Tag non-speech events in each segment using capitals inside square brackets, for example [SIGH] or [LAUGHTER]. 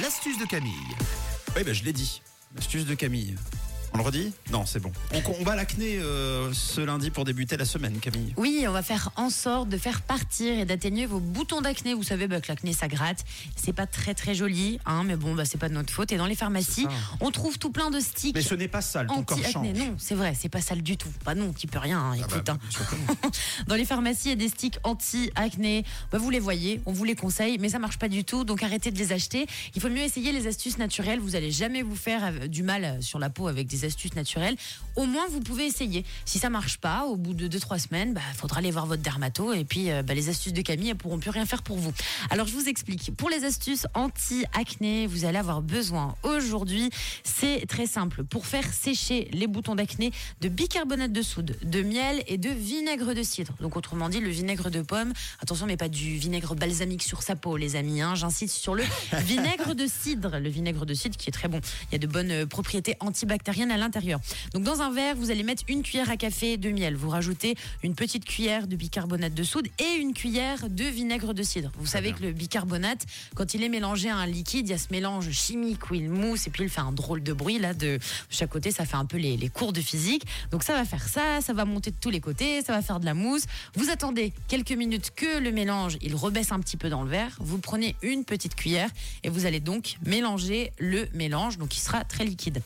L'astuce de Camille. Oui, ben, je l'ai dit. L'astuce de Camille. On le redit? Non, c'est bon. On combat l'acné euh, ce lundi pour débuter la semaine, Camille. Oui, on va faire en sorte de faire partir et d'atténuer vos boutons d'acné. Vous savez bah, que l'acné ça gratte. C'est pas très très joli, hein, mais bon, bah, c'est pas de notre faute. Et dans les pharmacies, on trouve tout plein de sticks. Mais ce n'est pas sale, ton corps change. Non, c'est vrai, c'est pas sale du tout. Bah non, tu peux rien, hein, Ah bah, écoute. hein. que non. [LAUGHS] Dans les pharmacies, il y a des sticks anti-acné. Bah, vous les voyez, on vous les conseille, mais ça marche pas du tout, donc arrêtez de les acheter. Il faut mieux essayer les astuces naturelles. Vous allez jamais vous faire euh, du mal sur la peau avec des astuces naturelles. Au moins, vous pouvez essayer. Si ça marche pas, au bout de 2-3 semaines, bah, faudra aller voir votre dermato et puis euh, bah, les astuces de Camille, elles pourront plus rien faire pour vous. Alors, je vous explique. Pour les astuces anti-acné, vous allez avoir besoin aujourd'hui, c'est très simple. Pour faire sécher les boutons d'acné, de bicarbonate de soude, de miel et de vinaigre de cidre. Donc, autrement dit, le vinaigre de pomme. Attention, mais pas du vinaigre balsamique sur sa peau, les amis. hein. J'insiste sur le [LAUGHS] vinaigre de cidre. Le vinaigre de cidre qui est très bon. Il y a de bonnes euh, propriétés antibactériennes à l'intérieur. Donc, dans un verre, vous allez mettre une cuillère à café de miel. Vous rajoutez une petite cuillère de bicarbonate de soude et une cuillère de vinaigre de cidre. Vous savez bien. que le bicarbonate, quand il est mélangé à un liquide, il y a ce mélange chimique où il mousse et puis il fait un drôle de bruit là de chaque côté. Ça fait un peu les, les cours de physique. Donc ça va faire ça, ça va monter de tous les côtés, ça va faire de la mousse. Vous attendez quelques minutes que le mélange il rebaisse un petit peu dans le verre. Vous prenez une petite cuillère et vous allez donc mélanger le mélange. Donc il sera très liquide.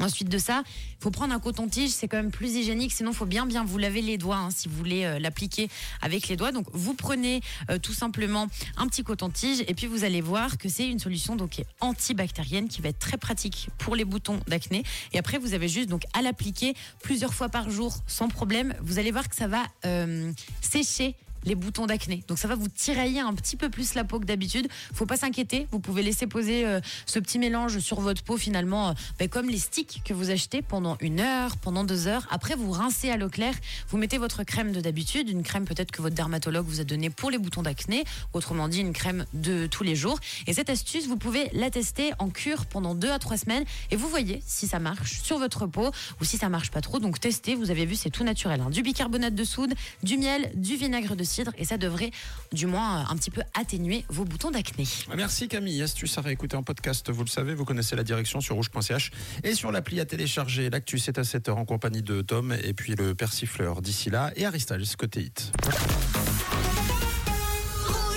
Ensuite de ça, il faut prendre un coton-tige, c'est quand même plus hygiénique, sinon il faut bien bien vous laver les doigts hein, si vous voulez euh, l'appliquer avec les doigts. Donc vous prenez euh, tout simplement un petit coton-tige et puis vous allez voir que c'est une solution donc antibactérienne qui va être très pratique pour les boutons d'acné. Et après vous avez juste donc à l'appliquer plusieurs fois par jour sans problème. Vous allez voir que ça va euh, sécher les boutons d'acné. Donc ça va vous tirailler un petit peu plus la peau que d'habitude. Faut pas s'inquiéter, vous pouvez laisser poser euh, ce petit mélange sur votre peau finalement, euh, ben, comme les sticks que vous achetez pendant une heure, pendant deux heures. Après vous rincez à l'eau claire, vous mettez votre crème de d'habitude, une crème peut-être que votre dermatologue vous a donnée pour les boutons d'acné, autrement dit une crème de tous les jours. Et cette astuce, vous pouvez la tester en cure pendant deux à trois semaines et vous voyez si ça marche sur votre peau ou si ça marche pas trop. Donc testez, vous avez vu c'est tout naturel. hein. Du bicarbonate de soude, du miel, du vinaigre de et ça devrait du moins euh, un petit peu atténuer vos boutons d'acné. Merci Camille. Astuce à réécouter en podcast, vous le savez, vous connaissez la direction sur rouge.ch et sur l'appli à télécharger. L'actu, c'est à 7h en compagnie de Tom et puis le persifleur d'ici là et Aristotle, côté hit.